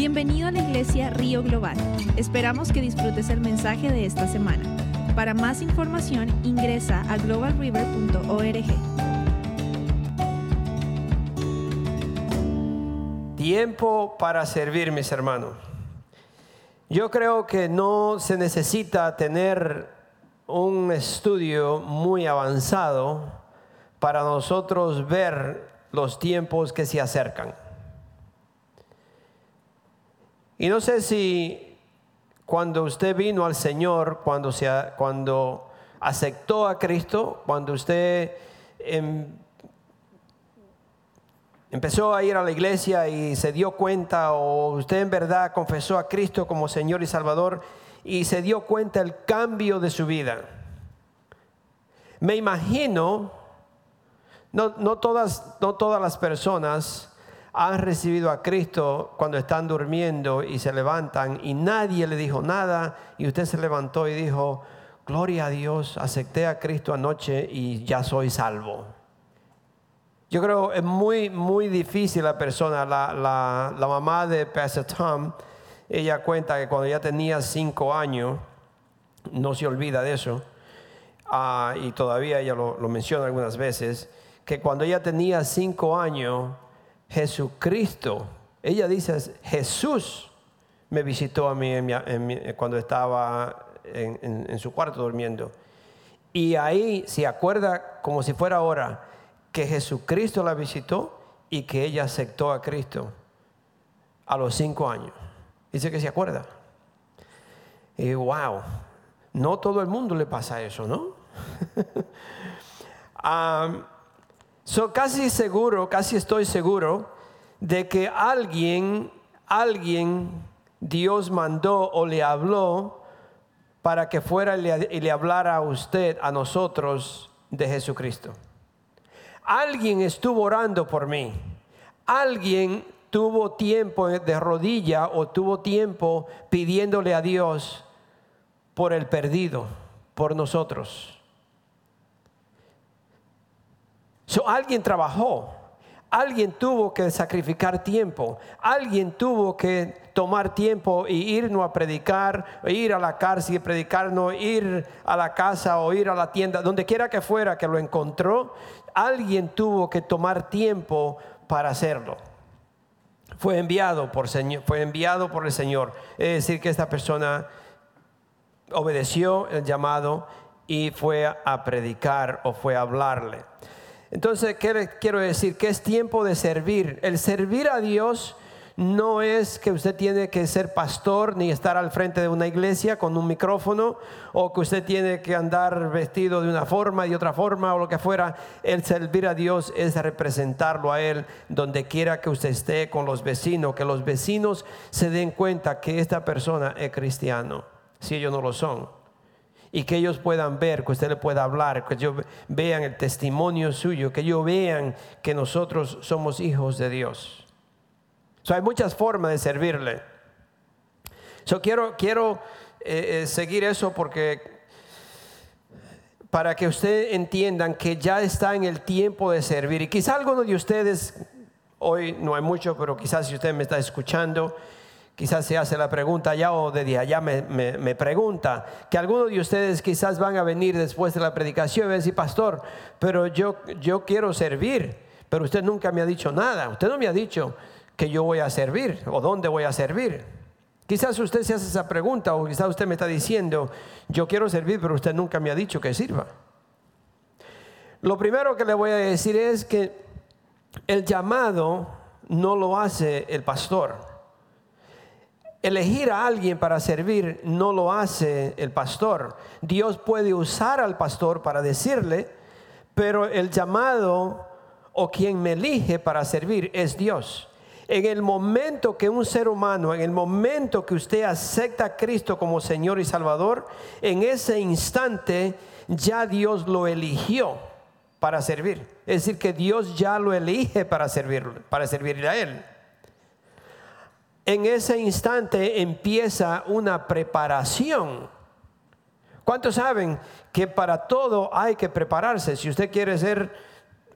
Bienvenido a la iglesia Río Global. Esperamos que disfrutes el mensaje de esta semana. Para más información ingresa a globalriver.org. Tiempo para servir, mis hermanos. Yo creo que no se necesita tener un estudio muy avanzado para nosotros ver los tiempos que se acercan. Y no sé si cuando usted vino al Señor, cuando, se, cuando aceptó a Cristo, cuando usted em, empezó a ir a la iglesia y se dio cuenta, o usted en verdad confesó a Cristo como Señor y Salvador y se dio cuenta el cambio de su vida. Me imagino no, todas, no todas las personas han recibido a Cristo cuando están durmiendo y se levantan y nadie le dijo nada y usted se levantó y dijo, gloria a Dios, acepté a Cristo anoche y ya soy salvo. Yo creo es muy, muy difícil la persona, la, mamá de Pastor Tom, ella cuenta que cuando ella tenía cinco años, no se olvida de eso, ah, y todavía ella lo menciona algunas veces, que cuando ella tenía cinco años, Jesucristo, ella dice, Jesús me visitó a mí cuando estaba en, su cuarto durmiendo. Y ahí se acuerda como si fuera ahora que Jesucristo la visitó y que ella aceptó a Cristo a los cinco años. Dice que se acuerda. Y wow, no todo el mundo le pasa eso, ¿no? um, So, casi seguro, casi estoy seguro de que alguien, alguien Dios mandó o le habló para que fuera y le, y le hablara a usted, a nosotros, de Jesucristo. Alguien estuvo orando por mí. Alguien tuvo tiempo de rodilla o tuvo tiempo pidiéndole a Dios por el perdido, por nosotros. Alguien trabajó, alguien tuvo que sacrificar tiempo, alguien tuvo que tomar tiempo y irnos a predicar, ir a la cárcel y predicar, no ir a la casa o ir a la tienda, donde quiera que fuera que lo encontró, alguien tuvo que tomar tiempo para hacerlo. Fue enviado por, fue enviado por el Señor. Es decir, que esta persona obedeció el llamado y fue a predicar o fue a hablarle. Entonces, ¿qué quiero decir? Que es tiempo de servir. El servir a Dios no es que usted tiene que ser pastor ni estar al frente de una iglesia con un micrófono o que usted tiene que andar vestido de una forma y de otra forma o lo que fuera. El servir a Dios es representarlo a Él donde quiera que usted esté con los vecinos, que los vecinos se den cuenta que esta persona es cristiano, si ellos no lo son y que ellos puedan ver, que usted le pueda hablar, que ellos vean el testimonio suyo, que ellos vean que nosotros somos hijos de Dios. hay muchas formas de servirle. Yo quiero, quiero eh, eh, seguir eso porque para que ustedes entiendan que ya está en el tiempo de servir. Y quizá alguno de ustedes, hoy no hay mucho, pero quizás si usted me está escuchando, quizás se hace la pregunta ya o desde allá me, me, pregunta, que algunos de ustedes quizás van a venir después de la predicación y van a decir, pastor, pero yo, yo quiero servir, pero usted nunca me ha dicho nada, usted no me ha dicho que yo voy a servir o dónde voy a servir. Quizás usted se hace esa pregunta o quizás usted me está diciendo, yo quiero servir, pero usted nunca me ha dicho que sirva. Lo primero que le voy a decir es que el llamado no lo hace el pastor. Elegir a alguien para servir no lo hace el pastor. Dios puede usar al pastor para decirle, pero el llamado o quien me elige para servir es Dios. En el momento que un ser humano, en el momento que usted acepta a Cristo como Señor y Salvador, en ese instante ya Dios lo eligió para servir. Es decir, que Dios ya lo elige para servir, para servirle a Él en ese instante empieza una preparación. ¿Cuántos saben que para todo hay que prepararse? Si usted quiere ser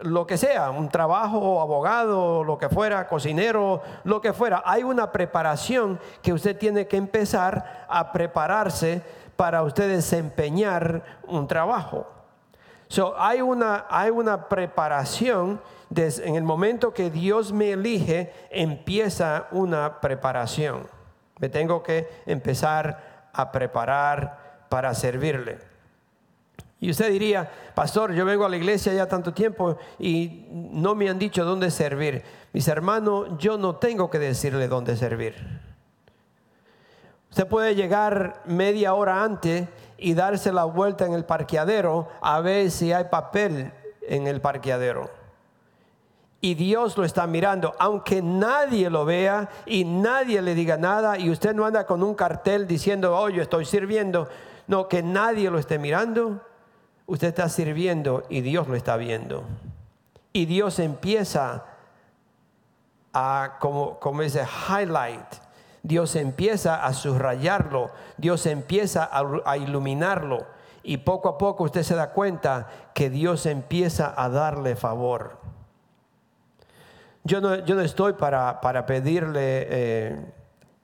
lo que sea, un trabajo, abogado, lo que fuera, cocinero, lo que fuera. Hay una preparación que usted tiene que empezar a prepararse para usted desempeñar un trabajo. So, hay, una, hay una preparación, en el momento que Dios me elige, empieza una preparación. Me tengo que empezar a preparar para servirle. Y usted diría, pastor, yo vengo a la iglesia ya tanto tiempo y no me han dicho dónde servir. Mis hermanos, yo no tengo que decirle dónde servir. Usted puede llegar media hora antes y darse la vuelta en el parqueadero a ver si hay papel en el parqueadero. Y Dios lo está mirando, aunque nadie lo vea y nadie le diga nada y usted no anda con un cartel diciendo, oh, yo estoy sirviendo. No, que nadie lo esté mirando. Usted está sirviendo y Dios lo está viendo. Y Dios empieza a, como, como dice, highlight Dios empieza a subrayarlo, Dios empieza a, iluminarlo y poco a poco usted se da cuenta que Dios empieza a darle favor. Yo no, yo no estoy para, para pedirle eh,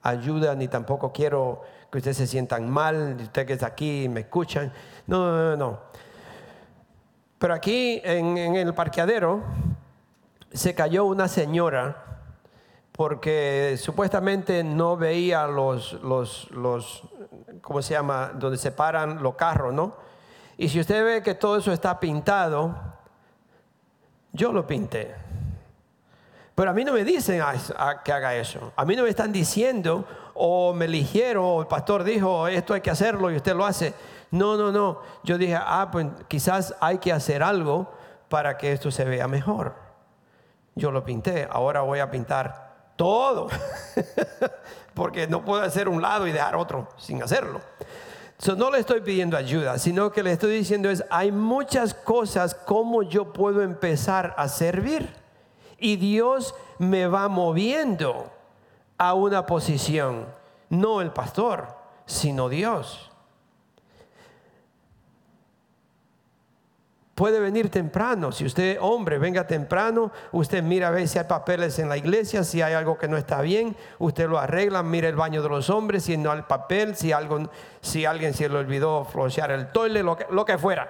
ayuda ni tampoco quiero que ustedes se sientan mal, usted que está aquí me escuchan. No, no, no. Pero aquí en, en el parqueadero se cayó una señora porque supuestamente no veía los, los, los, ¿cómo se llama? Donde se paran los carros, ¿no? Y si usted ve que todo eso está pintado, yo lo pinté. Pero a mí no me dicen que haga eso. A mí no me están diciendo o me eligieron o el pastor dijo esto hay que hacerlo y usted lo hace. No, no, no. Yo dije, ah, pues quizás hay que hacer algo para que esto se vea mejor. Yo lo pinté, ahora voy a pintar todo. Porque no puedo hacer un lado y dejar otro sin hacerlo. no le estoy pidiendo ayuda, sino que le estoy diciendo es, hay muchas cosas como yo puedo empezar a servir. Y Dios me va moviendo a una posición, no el pastor, sino Dios. puede venir temprano. Si usted, hombre, venga temprano, usted mira a ver si hay papeles en la iglesia, si hay algo que no está bien, usted lo arregla, mira el baño de los hombres, si no hay papel, si, algo, si alguien se le olvidó flochear el toile, lo que, lo que fuera.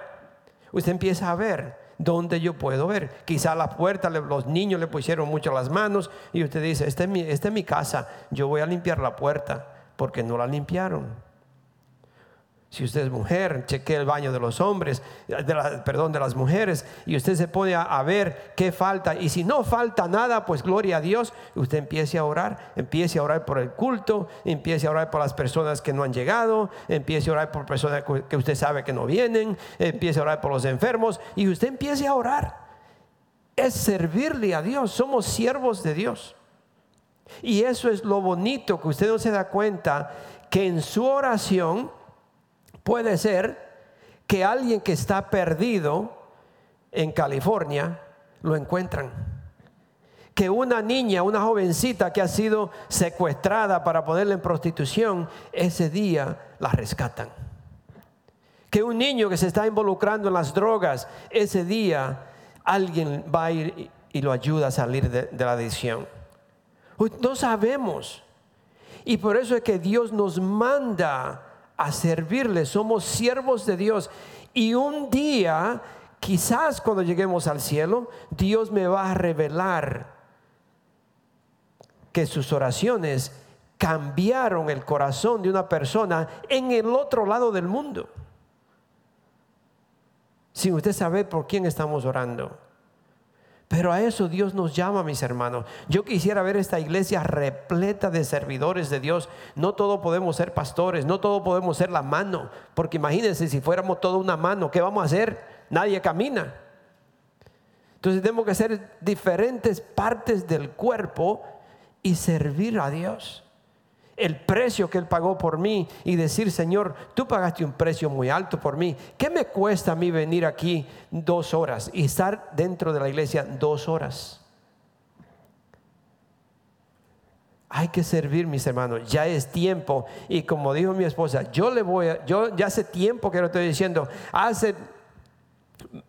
Usted empieza a ver dónde yo puedo ver. Quizá la puerta los niños le pusieron mucho las manos y usted dice, esta es, esta es mi casa, yo voy a limpiar la puerta porque no la limpiaron. Si usted es mujer, cheque el baño de los hombres, perdón, de las mujeres, y usted se pone a, ver qué falta. Y si no falta nada, pues gloria a Dios, usted empiece a orar, empiece a orar por el culto, empiece a orar por las personas que no han llegado, empiece a orar por personas que usted sabe que no vienen, empiece a orar por los enfermos, y usted empiece a orar. Es servirle a Dios, somos siervos de Dios. Y eso es lo bonito, que usted no se da cuenta que en su oración, Puede ser que alguien que está perdido en California lo encuentran. Que una niña, una jovencita que ha sido secuestrada para ponerla en prostitución, ese día la rescatan. Que un niño que se está involucrando en las drogas, ese día alguien va a ir y lo ayuda a salir de, la adicción. No sabemos. Y por eso es que Dios nos manda a servirle, somos siervos de Dios. Y un día, quizás cuando lleguemos al cielo, Dios me va a revelar que sus oraciones cambiaron el corazón de una persona en el otro lado del mundo. Sin usted saber por quién estamos orando. Pero a eso Dios nos llama, mis hermanos. Yo quisiera ver esta iglesia repleta de servidores de Dios. No todos podemos ser pastores, no todos podemos ser la mano. Porque imagínense, si fuéramos toda una mano, ¿qué vamos a hacer? Nadie camina. Entonces tenemos que ser diferentes partes del cuerpo y servir a Dios el precio que Él pagó por mí y decir, Señor, tú pagaste un precio muy alto por mí. ¿Qué me cuesta a mí venir aquí dos horas y estar dentro de la iglesia dos horas? Hay que servir, mis hermanos. Ya es tiempo. Y como dijo mi esposa, yo le voy a, yo ya hace tiempo que lo estoy diciendo, hace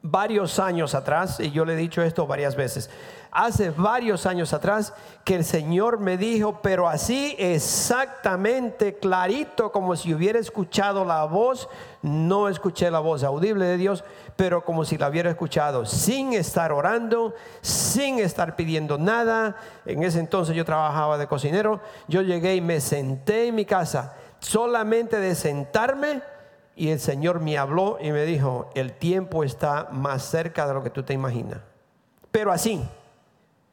varios años atrás, y yo le he dicho esto varias veces, hace varios años atrás que el Señor me dijo, pero así exactamente clarito como si hubiera escuchado la voz, no escuché la voz audible de Dios, pero como si la hubiera escuchado sin estar orando, sin estar pidiendo nada. En ese entonces yo trabajaba de cocinero, yo llegué y me senté en mi casa, solamente de sentarme. Y el Señor me habló y me dijo, el tiempo está más cerca de lo que tú te imaginas. Pero así,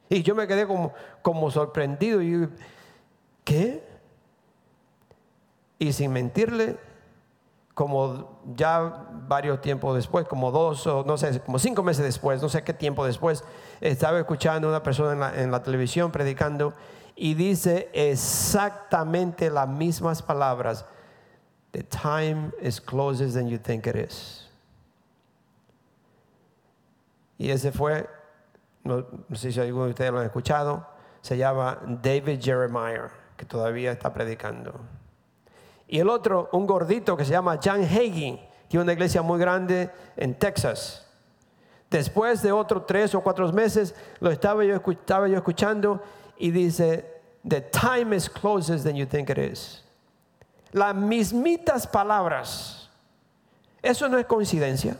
y yo me quedé como, como sorprendido. Y, ¿Qué? Y sin mentirle, como ya varios tiempos después, como dos o no sé, como cinco meses después, no sé qué tiempo después, estaba escuchando a una persona en la, en la televisión predicando y dice exactamente las mismas palabras. The time is closer than you think it is. Y ese fue no, sé si alguno de ustedes lo han escuchado, se llama David Jeremiah, que todavía está predicando. Y el otro, un gordito que se llama Jan Hagin, tiene una iglesia muy grande en Texas. Después de otros tres o cuatro meses, lo estaba yo, estaba yo escuchando y dice, The time is closer than you think it is. Las mismitas palabras. Eso no es coincidencia.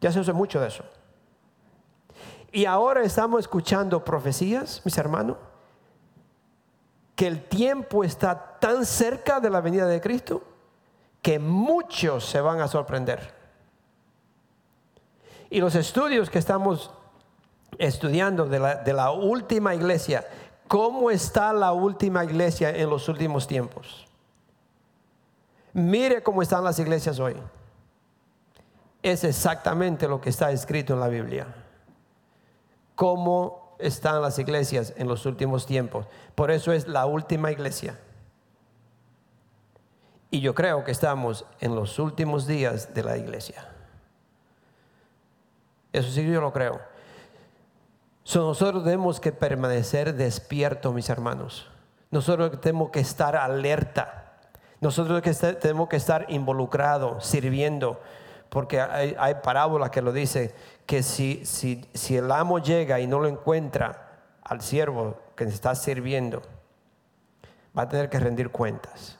Ya se usa mucho de eso. Y ahora estamos escuchando profecías, mis hermanos, que el tiempo está tan cerca de la venida de Cristo que muchos se van a sorprender. Y los estudios que estamos estudiando de la, de la última iglesia, ¿cómo está la última iglesia en los últimos tiempos? Mire cómo están las iglesias hoy. Es exactamente lo que está escrito en la Biblia cómo están las iglesias en los últimos tiempos. Por eso es la última iglesia. Y yo creo que estamos en los últimos días de la iglesia. Eso sí yo lo creo. nosotros tenemos que permanecer despiertos, mis hermanos. Nosotros tenemos que estar alerta. Nosotros tenemos que estar involucrados, sirviendo. Porque hay, hay parábolas que lo dicen que si, el amo llega y no lo encuentra al siervo que está sirviendo, va a tener que rendir cuentas.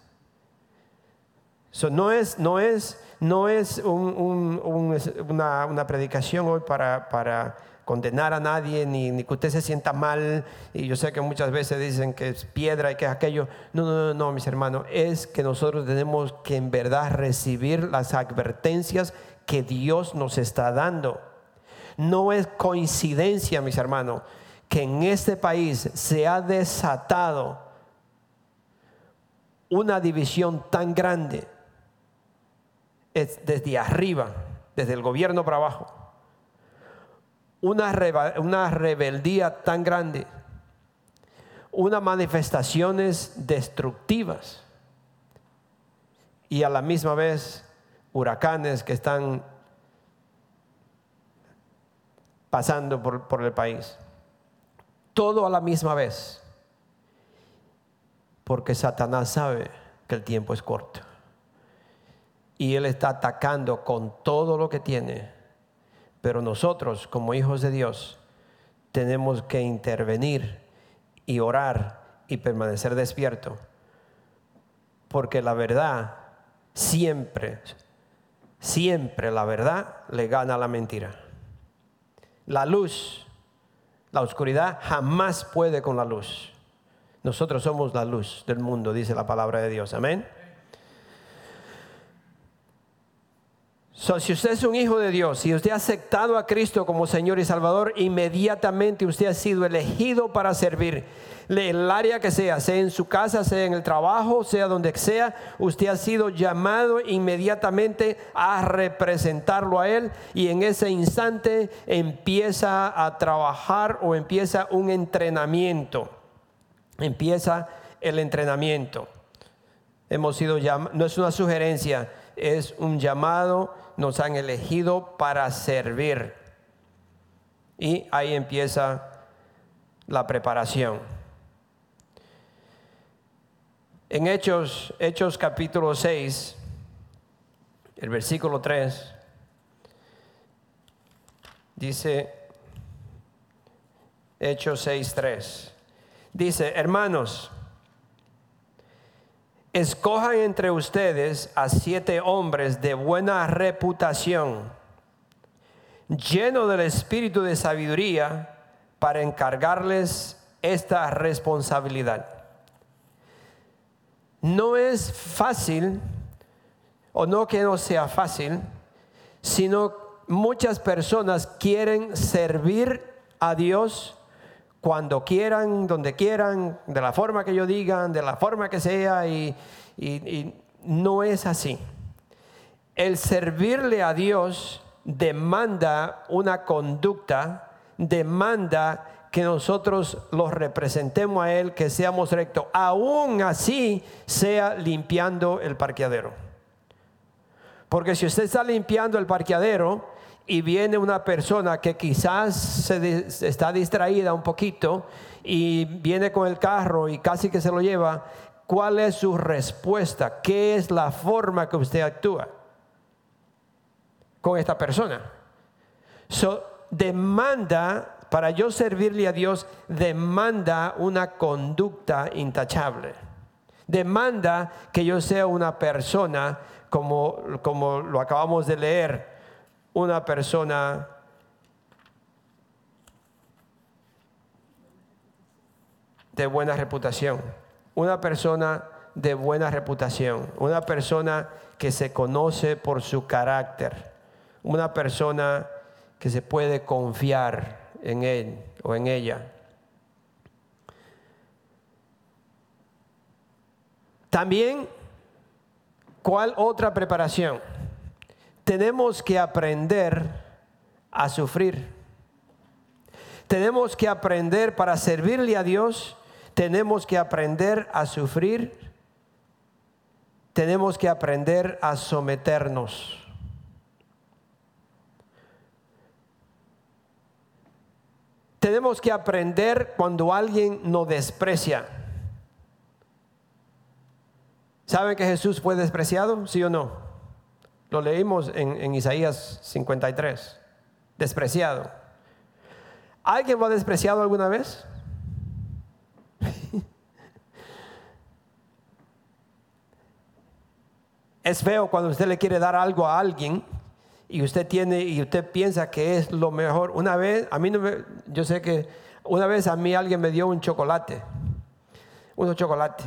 no es, no es, no es una, predicación hoy para condenar a nadie, ni, ni, que usted se sienta mal. Y yo sé que muchas veces dicen que es piedra y que es aquello. No, no, no, no, mis hermanos. Es que nosotros tenemos que en verdad recibir las advertencias que Dios nos está dando. No es coincidencia, mis hermanos, que en este país se ha desatado una división tan grande es desde arriba, desde el gobierno para abajo. Una, una rebeldía tan grande, unas manifestaciones destructivas y a la misma vez huracanes que están pasando por, el país. Todo a la misma vez. Porque Satanás sabe que el tiempo es corto. Y él está atacando con todo lo que tiene. Pero nosotros, como hijos de Dios, tenemos que intervenir y orar y permanecer despierto. Porque la verdad siempre, siempre la verdad le gana a la mentira. La luz, la oscuridad jamás puede con la luz. Nosotros somos la luz del mundo, dice la palabra de Dios. Amén. Si usted es un hijo de Dios, si usted ha aceptado a Cristo como Señor y Salvador, inmediatamente usted ha sido elegido para servir el área que sea, sea en su casa, sea en el trabajo, sea donde sea, usted ha sido llamado inmediatamente a representarlo a Él y en ese instante empieza a trabajar o empieza un entrenamiento. Empieza el entrenamiento. Hemos sido llamados, no es una sugerencia, es un llamado, nos han elegido para servir. Y ahí empieza la preparación. En Hechos, Hechos capítulo 6, el versículo 3, Dice Hechos 6.3. Dice, hermanos, escojan entre ustedes a siete hombres de buena reputación, llenos del espíritu de sabiduría, para encargarles esta responsabilidad. No es fácil, o no que no sea fácil, sino muchas personas quieren servir a Dios cuando quieran, donde quieran, de la forma que ellos digan, de la forma que sea, y, y no es así. El servirle a Dios demanda una conducta, demanda que nosotros los representemos a Él, que seamos rectos, aún así sea limpiando el parqueadero. Porque si usted está limpiando el parqueadero y viene una persona que quizás se está distraída un poquito y viene con el carro y casi que se lo lleva, ¿cuál es su respuesta? ¿Qué es la forma que usted actúa con esta persona? So, demanda, para yo servirle a Dios, demanda una conducta intachable. Demanda que yo sea una persona, como, como lo acabamos de leer, una persona de buena reputación, una persona de buena reputación, una persona que se conoce por su carácter, una persona que se puede confiar en él o en ella. También, ¿cuál otra preparación? Tenemos que aprender a sufrir. Tenemos que aprender para servirle a Dios, tenemos que aprender a sufrir, tenemos que aprender a someternos. Tenemos que aprender cuando alguien nos desprecia. ¿Saben que Jesús fue despreciado? ¿Sí o no? Lo leímos en, Isaías 53. Despreciado. ¿Alguien lo despreciado alguna vez? es feo cuando usted le quiere dar algo a alguien y usted tiene y usted piensa que es lo mejor. Una vez, a mí no me, yo sé que una vez a mí alguien me dio un chocolate, unos chocolates.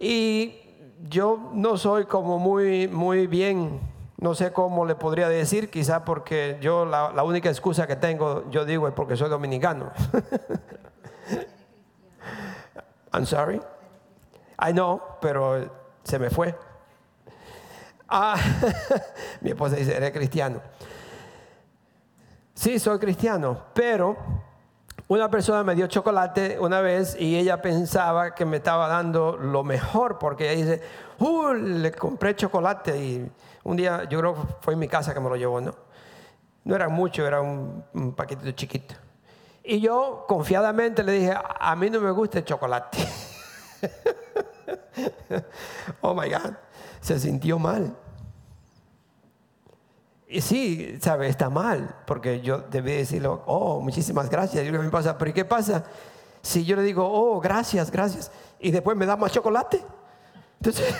Y yo no soy como muy, muy bien, no sé cómo le podría decir, quizá porque yo la, única excusa que tengo, yo digo, es porque soy dominicano. I'm sorry. I know, pero se me fue. Ah, mi esposa dice, eres cristiano. Sí, soy cristiano, pero una persona me dio chocolate una vez y ella pensaba que me estaba dando lo mejor porque ella dice, uh, le compré chocolate y un día yo creo que fue en mi casa que me lo llevó, ¿no? No era mucho, era un, un paquetito chiquito. Y yo confiadamente le dije, a mí no me gusta el chocolate. oh my God, se sintió mal. Y sí, sabe, está mal, porque yo debí decirle, oh, muchísimas gracias. Y me pasa, pero ¿y qué pasa si yo le digo, oh, gracias, gracias, y después me da más chocolate? Entonces,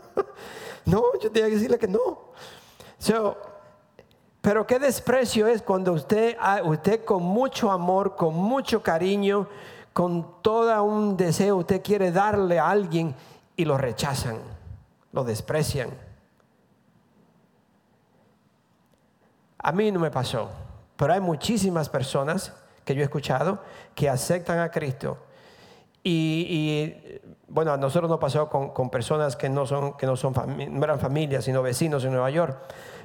no, yo tenía que decirle que no. pero qué desprecio es cuando usted, usted con mucho amor, con mucho cariño, con todo un deseo, usted quiere darle a alguien y lo rechazan, lo desprecian. A mí no me pasó, pero hay muchísimas personas que yo he escuchado que aceptan a Cristo. Y, bueno, a nosotros nos pasó con, personas que no, son, que no, son no eran familias, sino vecinos en Nueva York.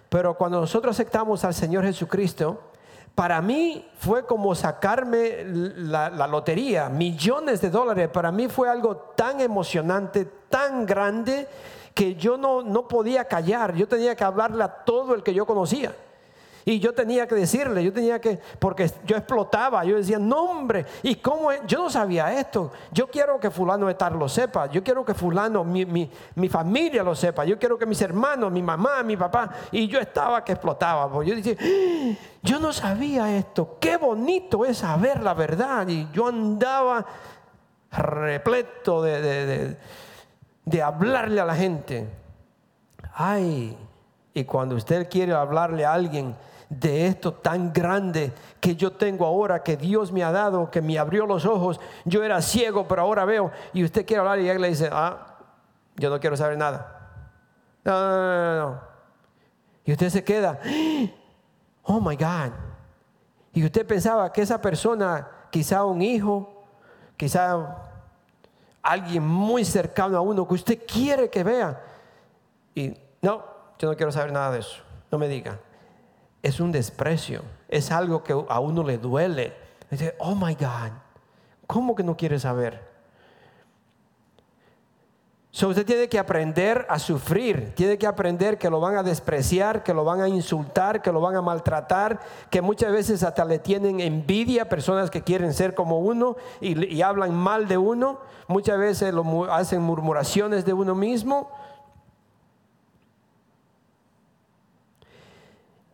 Pero cuando nosotros aceptamos al Señor Jesucristo, para mí fue como sacarme la, la, lotería, millones de dólares. Para mí fue algo tan emocionante, tan grande, que yo no, no podía callar. Yo tenía que hablarle a todo el que yo conocía. Y yo tenía que decirle, yo tenía que, porque yo explotaba, yo decía, no hombre, ¿y cómo es? Yo no sabía esto. Yo quiero que fulano de tal lo sepa, yo quiero que fulano, mi, mi, familia lo sepa, yo quiero que mis hermanos, mi mamá, mi papá, y yo estaba que explotaba. Porque yo decía, ¡Ah! yo no sabía esto, qué bonito es saber la verdad. Y yo andaba repleto de, de, de hablarle a la gente. Ay, y cuando usted quiere hablarle a alguien, de esto tan grande que yo tengo ahora, que Dios me ha dado, que me abrió los ojos. Yo era ciego, pero ahora veo. Y usted quiere hablar y él le dice, ah, yo no quiero saber nada. No, no, no, Y usted se queda, oh my God. Y usted pensaba que esa persona, quizá un hijo, quizá alguien muy cercano a uno que usted quiere que vea. Y no, yo no quiero saber nada de eso. No me diga es un desprecio, es algo que a uno le duele. Dice, oh my God, ¿cómo que no quiere saber? So usted tiene que aprender a sufrir, tiene que aprender que lo van a despreciar, que lo van a insultar, que lo van a maltratar, que muchas veces hasta le tienen envidia personas que quieren ser como uno y, y hablan mal de uno, muchas veces lo, hacen murmuraciones de uno mismo.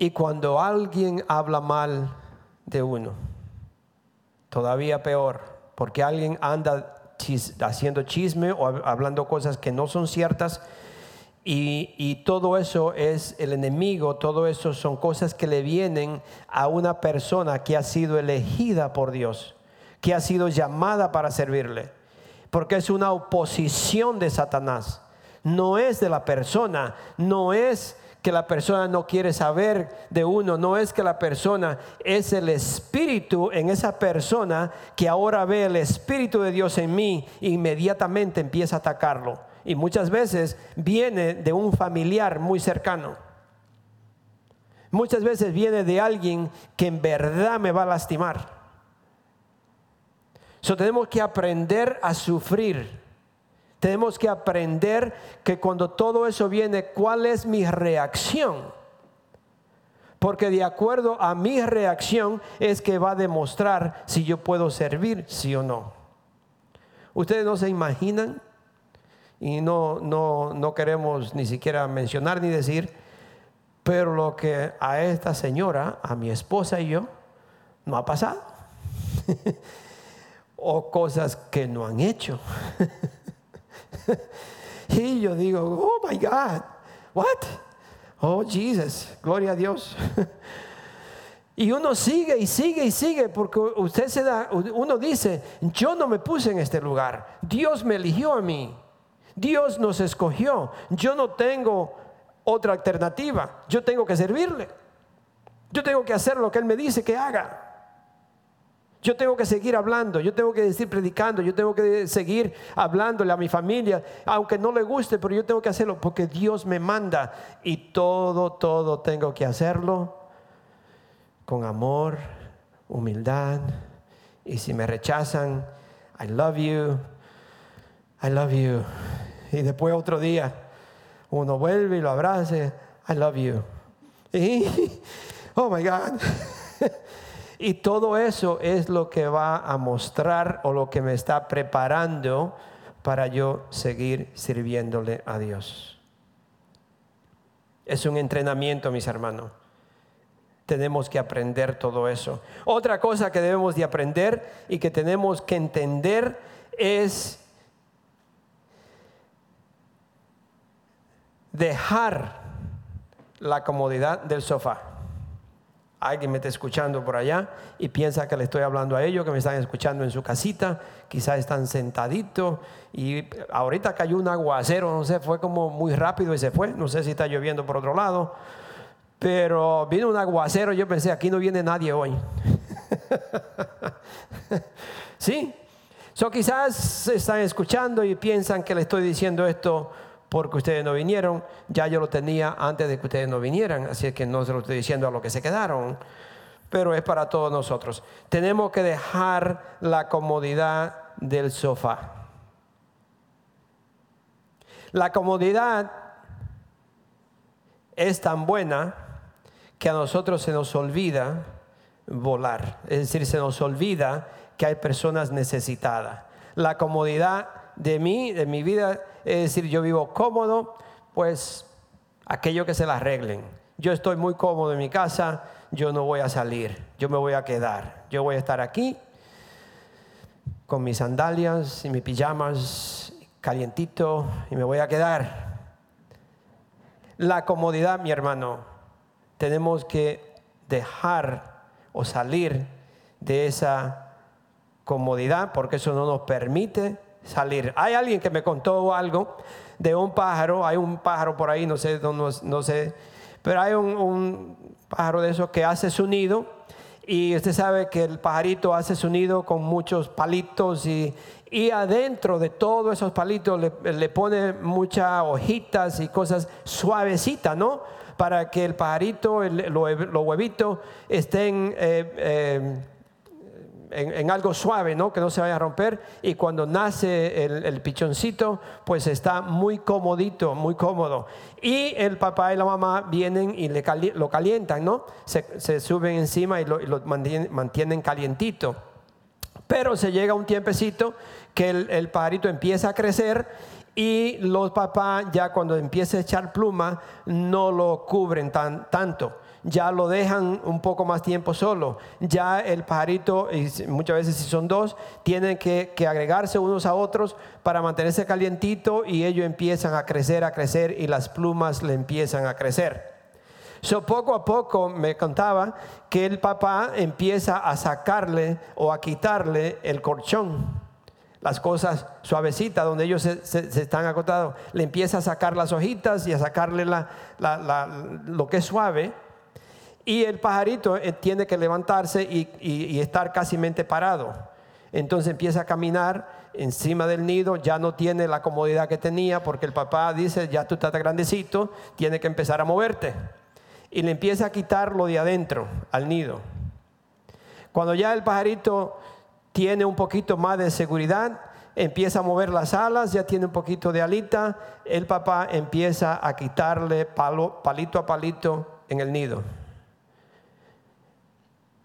Y cuando alguien habla mal de uno, todavía peor, porque alguien anda haciendo chisme o hablando cosas que no son ciertas, y, y, todo eso es el enemigo, todo eso son cosas que le vienen a una persona que ha sido elegida por Dios, que ha sido llamada para servirle, porque es una oposición de Satanás, no es de la persona, no es que la persona no quiere saber de uno, no es que la persona es el espíritu en esa persona que ahora ve el espíritu de Dios en mí e inmediatamente empieza a atacarlo. Y muchas veces viene de un familiar muy cercano. Muchas veces viene de alguien que en verdad me va a lastimar. So tenemos que aprender a sufrir tenemos que aprender que cuando todo eso viene, ¿cuál es mi reacción? Porque de acuerdo a mi reacción es que va a demostrar si yo puedo servir, sí o no. Ustedes no se imaginan y no, no, no queremos ni siquiera mencionar ni decir, pero lo que a esta señora, a mi esposa y yo, no ha pasado. o cosas que no han hecho. y yo digo, oh my God, what? Oh Jesus, gloria a Dios. y uno sigue y sigue y sigue porque usted se da, uno dice, yo no me puse en este lugar, Dios me eligió a mí, Dios nos escogió, yo no tengo otra alternativa, yo tengo que servirle, yo tengo que hacer lo que Él me dice que haga. Yo tengo que seguir hablando, yo tengo que decir predicando, yo tengo que seguir hablándole a mi familia, aunque no le guste, pero yo tengo que hacerlo porque Dios me manda y todo, todo tengo que hacerlo con amor, humildad. Y si me rechazan, I love you, I love you. Y después otro día, uno vuelve y lo abrace, I love you. Oh my God. Y todo eso es lo que va a mostrar o lo que me está preparando para yo seguir sirviéndole a Dios. Es un entrenamiento, mis hermanos. Tenemos que aprender todo eso. Otra cosa que debemos de aprender y que tenemos que entender es dejar la comodidad del sofá alguien me está escuchando por allá y piensa que le estoy hablando a ellos, que me están escuchando en su casita, quizás están sentaditos y ahorita cayó un aguacero, no sé, fue como muy rápido y se fue, no sé si está lloviendo por otro lado, pero vino un aguacero, yo pensé, aquí no viene nadie hoy. ¿Sí? So, quizás están escuchando y piensan que le estoy diciendo esto porque ustedes no vinieron, ya yo lo tenía antes de que ustedes no vinieran, así que no se lo estoy diciendo a los que se quedaron, pero es para todos nosotros. Tenemos que dejar la comodidad del sofá. La comodidad es tan buena que a nosotros se nos olvida volar. Es decir, se nos olvida que hay personas necesitadas. La comodidad de mí, de mi vida, es decir, yo vivo cómodo, pues aquello que se la arreglen. Yo estoy muy cómodo en mi casa, yo no voy a salir, yo me voy a quedar, yo voy a estar aquí con mis sandalias y mis pijamas calientito y me voy a quedar. La comodidad, mi hermano, tenemos que dejar o salir de esa comodidad porque eso no nos permite salir. Hay alguien que me contó algo de un pájaro, hay un pájaro por ahí, no sé, no, no sé, pero hay un, pájaro de esos que hace su nido y usted sabe que el pajarito hace su nido con muchos palitos y, y adentro de todos esos palitos le, pone muchas hojitas y cosas suavecitas, ¿no? Para que el pajarito, los huevitos estén eh, eh, en, algo suave, ¿no? Que no se vaya a romper. Y cuando nace el, pichoncito, pues está muy comodito, muy cómodo. Y el papá y la mamá vienen y le lo calientan, ¿no? Se, suben encima y lo, mantienen, calientito. Pero se llega un tiempecito que el, el pajarito empieza a crecer y los papás ya cuando empieza a echar pluma no lo cubren tan, tanto ya lo dejan un poco más tiempo solo. Ya el pajarito, y muchas veces si son dos, tienen que, agregarse unos a otros para mantenerse calientito y ellos empiezan a crecer, a crecer y las plumas le empiezan a crecer. So, poco a poco me contaba que el papá empieza a sacarle o a quitarle el colchón, las cosas suavecitas donde ellos se, están acotados. Le empieza a sacar las hojitas y a sacarle lo que es suave y el pajarito eh, tiene que levantarse y, estar casi parado. Entonces empieza a caminar encima del nido, ya no tiene la comodidad que tenía porque el papá dice, ya tú estás grandecito, tiene que empezar a moverte. Y le empieza a quitar lo de adentro al nido. Cuando ya el pajarito tiene un poquito más de seguridad, empieza a mover las alas, ya tiene un poquito de alita, el papá empieza a quitarle palito a palito en el nido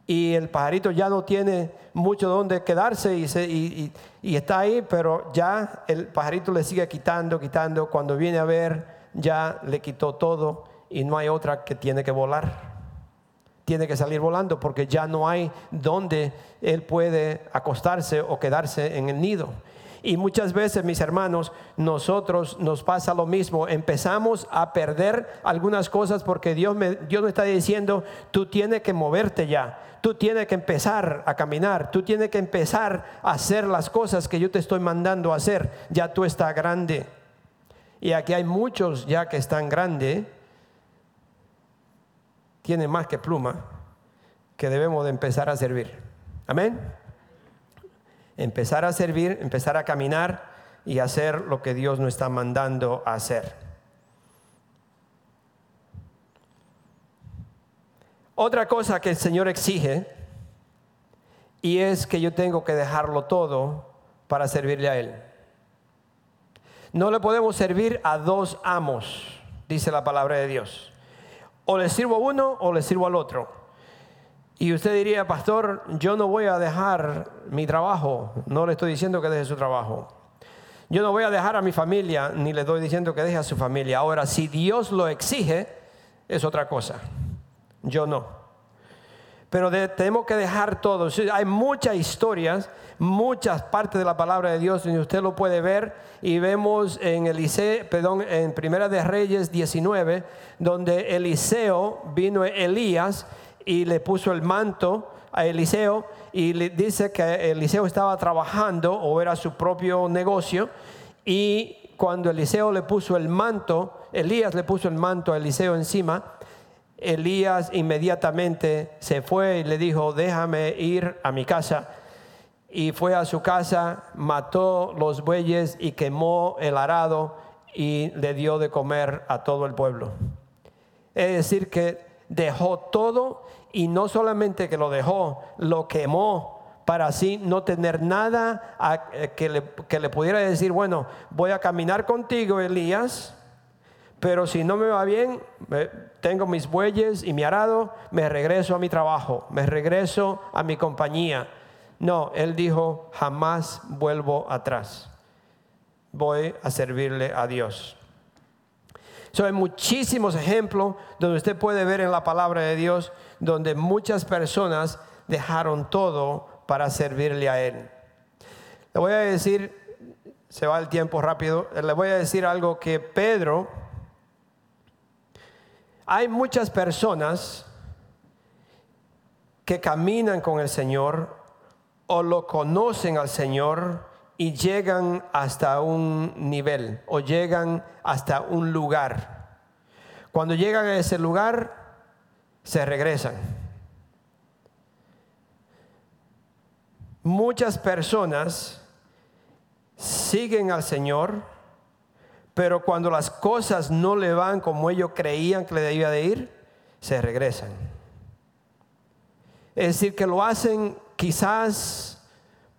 y el pajarito ya no tiene mucho donde quedarse y, y, está ahí, pero ya el pajarito le sigue quitando, quitando. Cuando viene a ver, ya le quitó todo y no hay otra que tiene que volar. Tiene que salir volando porque ya no hay donde él puede acostarse o quedarse en el nido. Y muchas veces, mis hermanos, nosotros nos pasa lo mismo. Empezamos a perder algunas cosas porque Dios, me, Dios nos está diciendo, tú tienes que moverte ya. Tú tienes que empezar a caminar. Tú tienes que empezar a hacer las cosas que yo te estoy mandando a hacer. Ya tú estás grande. Y aquí hay muchos ya que están grandes. Tienen más que pluma. Que debemos de empezar a servir. Amén empezar a servir, empezar a caminar y hacer lo que Dios nos está mandando a hacer. Otra cosa que el Señor exige y es que yo tengo que dejarlo todo para servirle a Él. No le podemos servir a dos amos, dice la palabra de Dios. O le sirvo a uno o le sirvo al otro. Y usted diría, pastor, yo no voy a dejar mi trabajo, no le estoy diciendo que deje su trabajo. Yo no voy a dejar a mi familia, ni le estoy diciendo que deje a su familia. Ahora, si Dios lo exige, es otra cosa. Yo no. Pero tenemos que dejar todo. Hay muchas historias, muchas partes de la palabra de Dios donde usted lo puede ver y vemos en Eliseo, perdón, en Primera de Reyes 19, donde Eliseo vino Elías y le puso el manto a Eliseo y le dice que Eliseo estaba trabajando o era su propio negocio y cuando Eliseo le puso el manto, Elías le puso el manto a Eliseo encima, Elías inmediatamente se fue y le dijo, déjame ir a mi casa. Y fue a su casa, mató los bueyes y quemó el arado y le dio de comer a todo el pueblo. Es decir, que dejó todo y no solamente que lo dejó, lo quemó para así no tener nada que, le, que le pudiera decir, bueno, voy a caminar contigo, Elías, Pero si no me va bien, tengo mis bueyes y mi arado, me regreso a mi trabajo, me regreso a mi compañía. No, él dijo, jamás vuelvo atrás. Voy a servirle a Dios. So, hay muchísimos ejemplos donde usted puede ver en la palabra de Dios donde muchas personas dejaron todo para servirle a Él. Le voy a decir, se va el tiempo rápido, le voy a decir algo que Pedro, hay muchas personas que caminan con el Señor o lo conocen al Señor y llegan hasta un nivel o llegan hasta un lugar. Cuando llegan a ese lugar, se regresan. Muchas personas siguen al Señor, pero cuando las cosas no le van como ellos creían que le debía de ir, se regresan. Es decir, que lo hacen quizás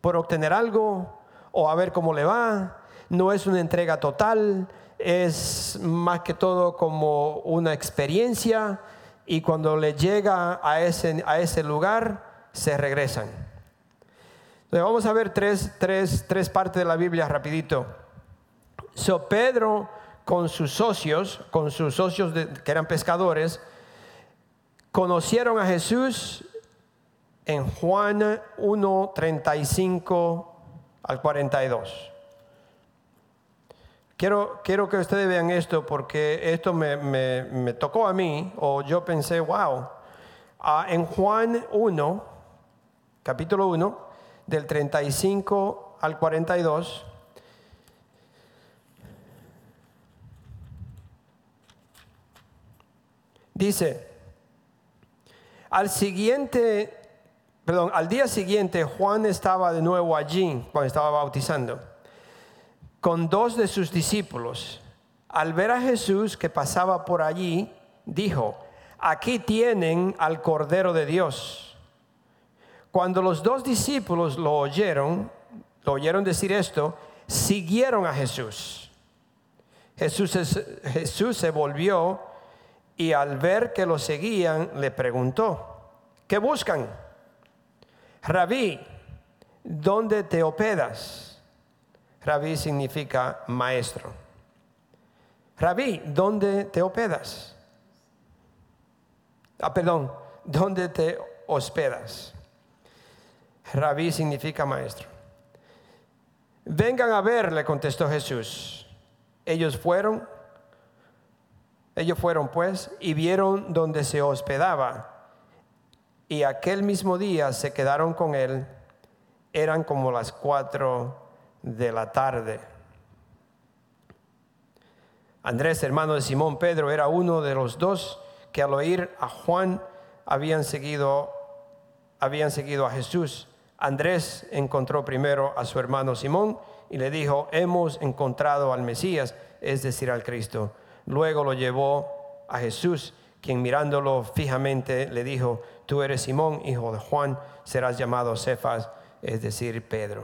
por obtener algo, o a ver cómo le va. No es una entrega total, es más que todo como una experiencia y cuando le llega a ese, a ese lugar, se regresan. Entonces vamos a ver tres, tres, partes de la Biblia rapidito. So Pedro con sus socios, con sus socios que eran pescadores, conocieron a Jesús en Juan 1, 35 al 42. Quiero, quiero que ustedes vean esto porque esto me, tocó a mí, o yo pensé, wow. Ah, en Juan 1, capítulo 1, del 35 al 42, dice, al siguiente perdón, al día siguiente Juan estaba de nuevo allí cuando estaba bautizando, con dos de sus discípulos. Al ver a Jesús que pasaba por allí, dijo, aquí tienen al Cordero de Dios. Cuando los dos discípulos lo oyeron, lo oyeron decir esto, siguieron a Jesús. Jesús, Jesús se volvió y al ver que lo seguían, le preguntó, ¿qué buscan? Rabí, ¿dónde te hospedas? Rabí significa maestro. Rabí, ¿dónde te hospedas? Ah, perdón, ¿dónde te hospedas? Rabí significa maestro. Vengan a ver, le contestó Jesús. Ellos fueron, ellos fueron pues y vieron donde se hospedaba y aquel mismo día se quedaron con él. Eran como las cuatro de la tarde. Andrés, hermano de Simón Pedro, era uno de los dos que al oír a Juan habían seguido, habían seguido a Jesús. Andrés encontró primero a su hermano Simón y le dijo, hemos encontrado al Mesías, es decir, al Cristo. Luego lo llevó a Jesús, quien mirándolo fijamente le dijo, tú eres Simón, hijo de Juan, serás llamado Cefas, es decir, Pedro.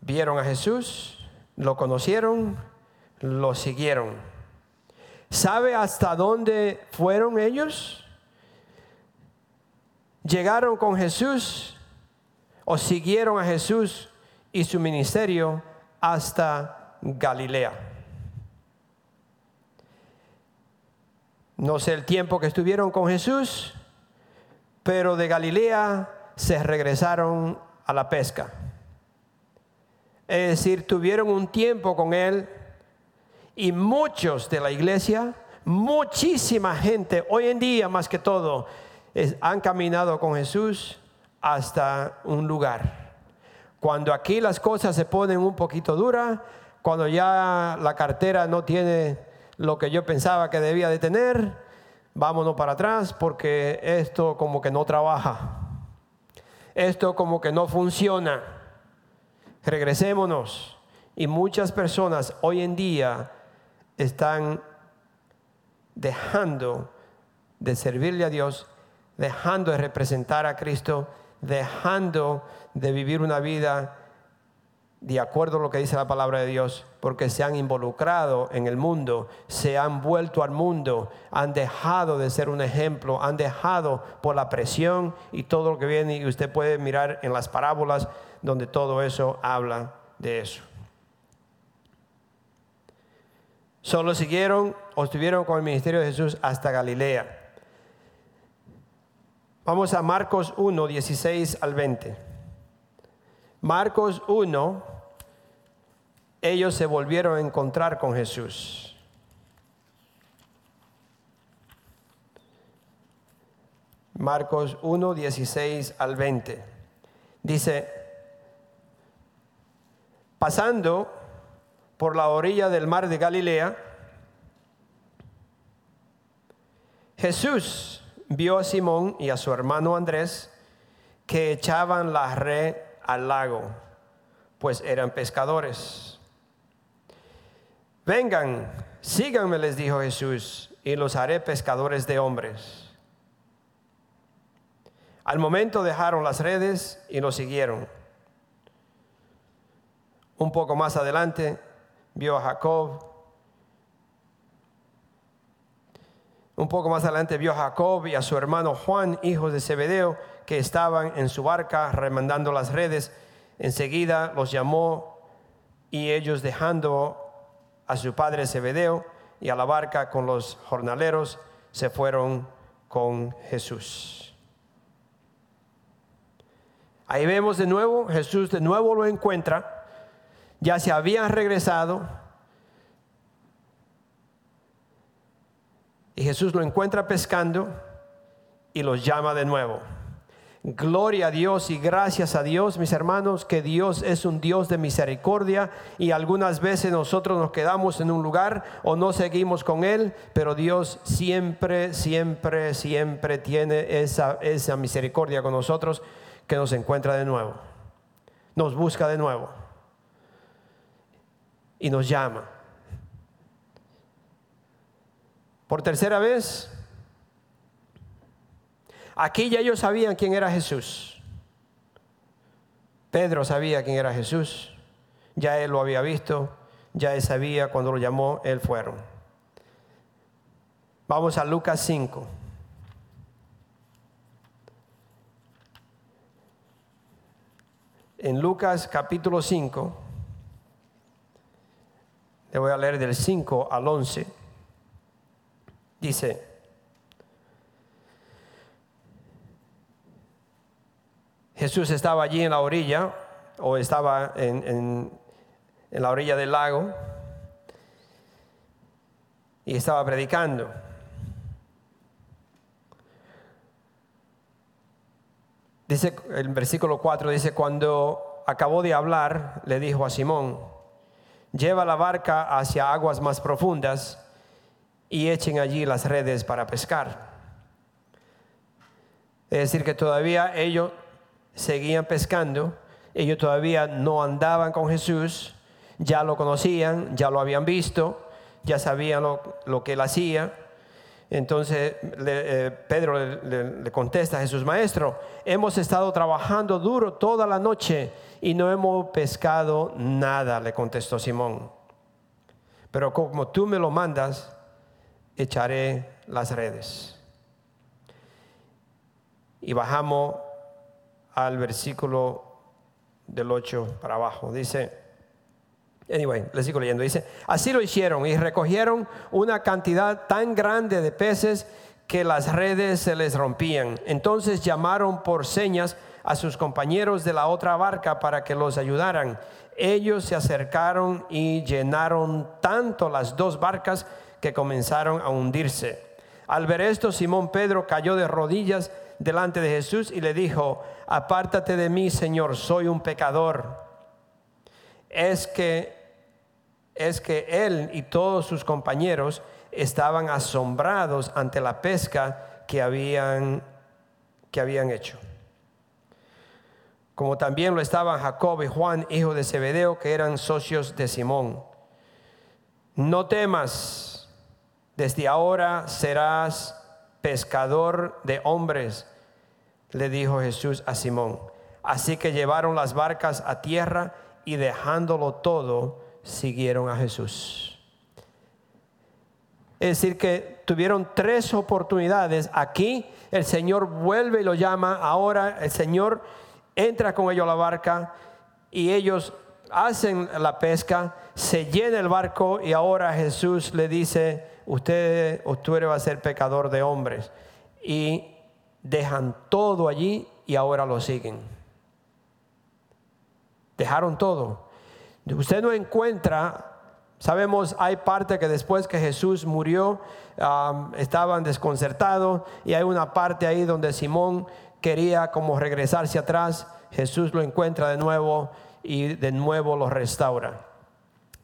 Vieron a Jesús, lo conocieron, lo siguieron. ¿Sabe hasta dónde fueron ellos? ¿Llegaron con Jesús o siguieron a Jesús y su ministerio hasta Galilea? No sé el tiempo que estuvieron con Jesús, pero de Galilea se regresaron a la pesca. Es decir, tuvieron un tiempo con Él y muchos de la iglesia, muchísima gente, hoy en día más que todo, han caminado con Jesús hasta un lugar. Cuando aquí las cosas se ponen un poquito duras, cuando ya la cartera no tiene lo que yo pensaba que debía de tener, vámonos para atrás porque esto como que no trabaja. Esto como que no funciona. Regresémonos. Y muchas personas hoy en día están dejando de servirle a Dios, dejando de representar a Cristo, dejando de vivir una vida de acuerdo a lo que dice la palabra de Dios, porque se han involucrado en el mundo, se han vuelto al mundo, han dejado de ser un ejemplo, han dejado por la presión y todo lo que viene, y usted puede mirar en las parábolas donde todo eso habla de eso. Solo siguieron o estuvieron con el ministerio de Jesús hasta Galilea. Vamos a Marcos 1, 16 al 20. Marcos 1, ellos se volvieron a encontrar con Jesús. Marcos 1, 16 al 20. Dice, pasando por la orilla del mar de Galilea, Jesús vio a Simón y a su hermano Andrés que echaban la red al lago, pues eran pescadores. Vengan, síganme, les dijo Jesús, y los haré pescadores de hombres. Al momento dejaron las redes y lo siguieron. Un poco más adelante vio a Jacob. Un poco más adelante vio a Jacob y a su hermano Juan, hijos de Zebedeo, que estaban en su barca remandando las redes. Enseguida los llamó y ellos dejando a su padre Zebedeo y a la barca con los jornaleros se fueron con Jesús. Ahí vemos de nuevo, Jesús de nuevo lo encuentra, ya se habían regresado y Jesús lo encuentra pescando y los llama de nuevo. Gloria a Dios y gracias a Dios, mis hermanos, que Dios es un Dios de misericordia y algunas veces nosotros nos quedamos en un lugar o no seguimos con Él, pero Dios siempre, siempre, siempre tiene esa, esa misericordia con nosotros que nos encuentra de nuevo, nos busca de nuevo y nos llama. Por tercera vez, Aquí ya ellos sabían quién era Jesús. Pedro sabía quién era Jesús. Ya él lo había visto. Ya él sabía cuando lo llamó, él fueron. Vamos a Lucas 5. En Lucas capítulo 5, le voy a leer del 5 al 11, dice, Jesús estaba allí en la orilla, o estaba en, la orilla del lago, y estaba predicando. Dice el versículo 4 dice cuando acabó de hablar le dijo a Simón, lleva la barca hacia aguas más profundas y echen allí las redes para pescar. Es decir que todavía ellos seguían pescando, ellos todavía no andaban con Jesús, ya lo conocían, ya lo habían visto, ya sabían lo, que él hacía. Entonces eh, Pedro le, contesta a Jesús, Maestro, hemos estado trabajando duro toda la noche y no hemos pescado nada, le contestó Simón. Pero como tú me lo mandas, echaré las redes. Y bajamos al versículo del 8 para abajo. Dice, anyway, le sigo leyendo. Dice, así lo hicieron y recogieron una cantidad tan grande de peces que las redes se les rompían. Entonces llamaron por señas a sus compañeros de la otra barca para que los ayudaran. Ellos se acercaron y llenaron tanto las dos barcas que comenzaron a hundirse. Al ver esto, Simón Pedro cayó de rodillas delante de Jesús y le dijo, apártate de mí, Señor, soy un pecador. Es que es que él y todos sus compañeros estaban asombrados ante la pesca que habían que habían hecho. Como también lo estaban Jacob y Juan, hijo de Zebedeo, que eran socios de Simón. No temas, desde ahora serás pescador de hombres le dijo Jesús a Simón. Así que llevaron las barcas a tierra y dejándolo todo, siguieron a Jesús. Es decir, que tuvieron tres oportunidades. Aquí el Señor vuelve y lo llama. Ahora el Señor entra con ellos a la barca y ellos hacen la pesca, se llena el barco y ahora Jesús le dice, usted o va a ser pecador de hombres. Y dejan todo allí y ahora lo siguen. Dejaron todo. Usted no encuentra Sabemos, hay parte que después que Jesús murió estaban desconcertados y hay una parte ahí donde Simón quería como regresarse atrás. Jesús lo encuentra de nuevo y de nuevo lo restaura.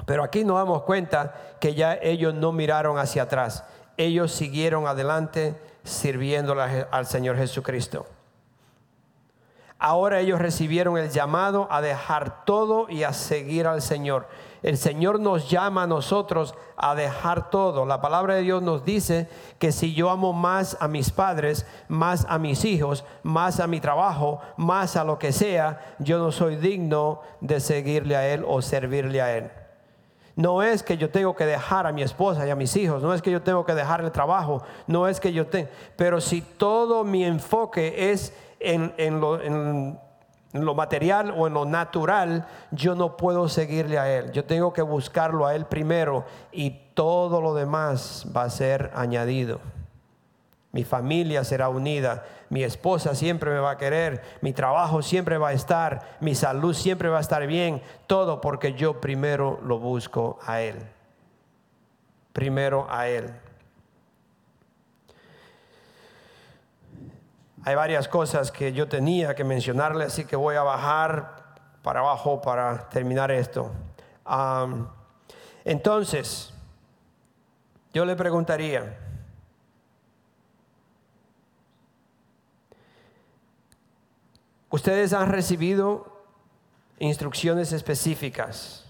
Pero aquí nos damos cuenta que ya ellos no miraron hacia atrás. Ellos siguieron adelante sirviéndole al Señor Jesucristo. Ahora ellos recibieron el llamado a dejar todo y a seguir al Señor. El Señor nos llama a nosotros a dejar todo. La palabra de Dios nos dice que si yo amo más a mis padres, más a mis hijos, más a mi trabajo, más a lo que sea, yo no soy digno de seguirle a Él o servirle a Él. No es que yo tengo que dejar a mi esposa y a mis hijos, no es que yo tengo que dejar el trabajo, no es que yo tengo, pero si todo mi enfoque es en, en, lo, en lo material o en lo natural, yo no puedo seguirle a Él. Yo tengo que buscarlo a Él primero y todo lo demás va a ser añadido. Mi familia será unida, mi esposa siempre me va a querer, mi trabajo siempre va a estar, mi salud siempre va a estar bien, todo porque yo primero lo busco a Él. Primero a Él. Hay varias cosas que yo tenía que mencionarle, así que voy a bajar para abajo para terminar esto. entonces, yo le preguntaría, ¿ustedes han recibido instrucciones específicas?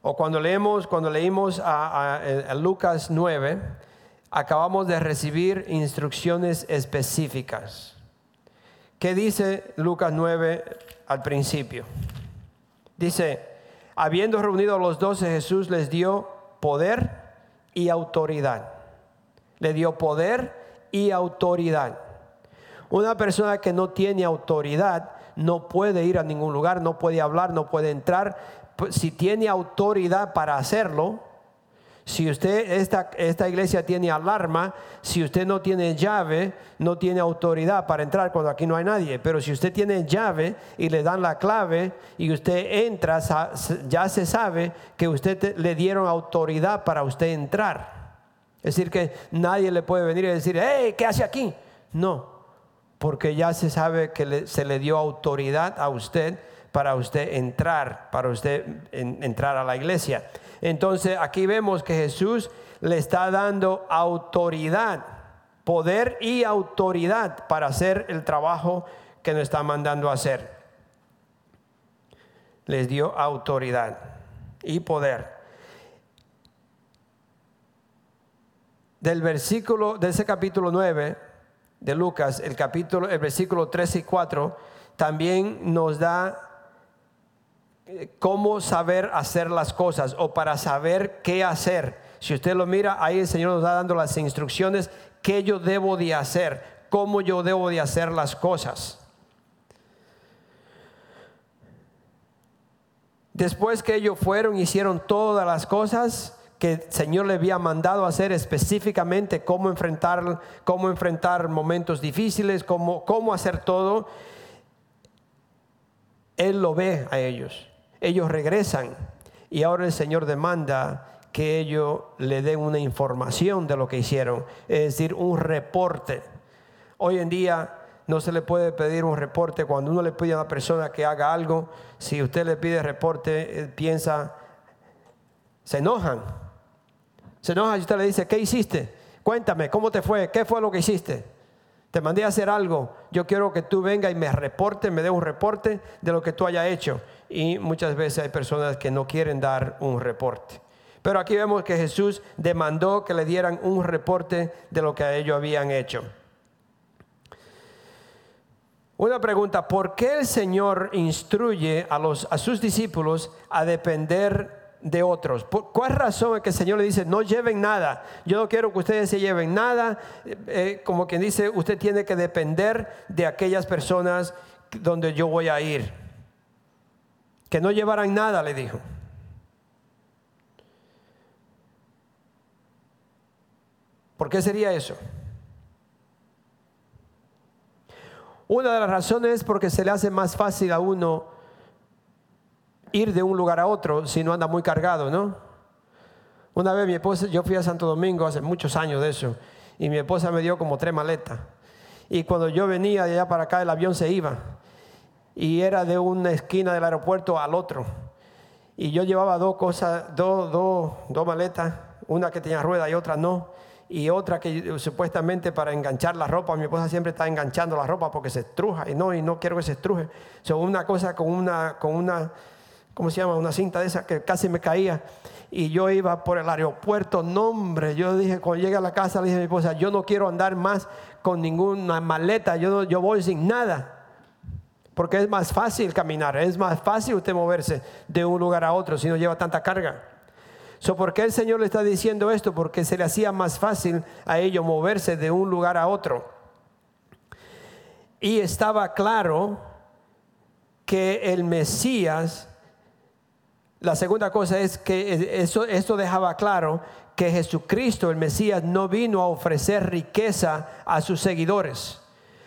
O cuando leemos, cuando leímos a, a Lucas 9, acabamos de recibir instrucciones específicas. ¿Qué dice Lucas 9 al principio? Dice, habiendo reunido a los doce, Jesús les dio poder y autoridad. Le dio poder y autoridad. Una persona que no tiene autoridad no puede ir a ningún lugar, no puede hablar, no puede entrar. Si tiene autoridad para hacerlo, si usted, esta, esta iglesia tiene alarma, si usted no tiene llave, no tiene autoridad para entrar cuando aquí no hay nadie. Pero si usted tiene llave y le dan la clave y usted entra, ya se sabe que usted le dieron autoridad para usted entrar. Es decir, que nadie le puede venir y decir, hey, ¿qué hace aquí? No, porque ya se sabe que se le dio autoridad a usted para usted entrar, para usted entrar a la iglesia. Entonces aquí vemos que Jesús le está dando autoridad, poder y autoridad para hacer el trabajo que nos está mandando a hacer. Les dio autoridad y poder. Del versículo, de ese capítulo 9 de Lucas, el capítulo, el versículo 3 y 4, también nos da cómo saber hacer las cosas o para saber qué hacer. Si usted lo mira, ahí el Señor nos está dando las instrucciones, qué yo debo de hacer, cómo yo debo de hacer las cosas. Después que ellos fueron, hicieron todas las cosas que el Señor le había mandado hacer específicamente, cómo enfrentar, cómo enfrentar momentos difíciles, cómo, cómo hacer todo. Él lo ve a ellos ellos regresan y ahora el Señor demanda que ellos le den una información de lo que hicieron, es decir, un reporte. Hoy en día no se le puede pedir un reporte cuando uno le pide a una persona que haga algo, si usted le pide reporte, piensa, se enojan. Se enojan y usted le dice, ¿qué hiciste? Cuéntame, ¿cómo te fue? ¿Qué fue lo que hiciste? Te mandé a hacer algo. Yo quiero que tú venga y me reporte, me dé un reporte de lo que tú hayas hecho. Y muchas veces hay personas que no quieren dar un reporte. Pero aquí vemos que Jesús demandó que le dieran un reporte de lo que ellos habían hecho. Una pregunta, ¿por qué el Señor instruye a, los, a sus discípulos a depender de otros. ¿Por cuál razón es que el Señor le dice, no lleven nada? Yo no quiero que ustedes se lleven nada. Eh, eh, como quien dice, usted tiene que depender de aquellas personas donde yo voy a ir. Que no llevaran nada, le dijo. ¿Por qué sería eso? Una de las razones es porque se le hace más fácil a uno ir de un lugar a otro si no anda muy cargado, ¿no? Una vez mi esposa, yo fui a Santo Domingo hace muchos años de eso, y mi esposa me dio como tres maletas. Y cuando yo venía de allá para acá, el avión se iba. Y era de una esquina del aeropuerto al otro. Y yo llevaba dos cosas, dos, dos, dos maletas, una que tenía rueda y otra no. Y otra que supuestamente para enganchar la ropa, mi esposa siempre está enganchando la ropa porque se estruja y no, y no quiero que se estruje. Son una cosa con una, con una ¿cómo se llama? Una cinta de esa que casi me caía. Y yo iba por el aeropuerto, nombre. Yo dije, cuando llegué a la casa, le dije a mi esposa, yo no quiero andar más con ninguna maleta, yo, yo voy sin nada. Porque es más fácil caminar, es más fácil usted moverse de un lugar a otro si no lleva tanta carga. So, ¿Por qué el Señor le está diciendo esto? Porque se le hacía más fácil a ellos moverse de un lugar a otro. Y estaba claro que el Mesías la segunda cosa es que eso, esto dejaba claro que Jesucristo, el Mesías, no vino a ofrecer riqueza a sus seguidores.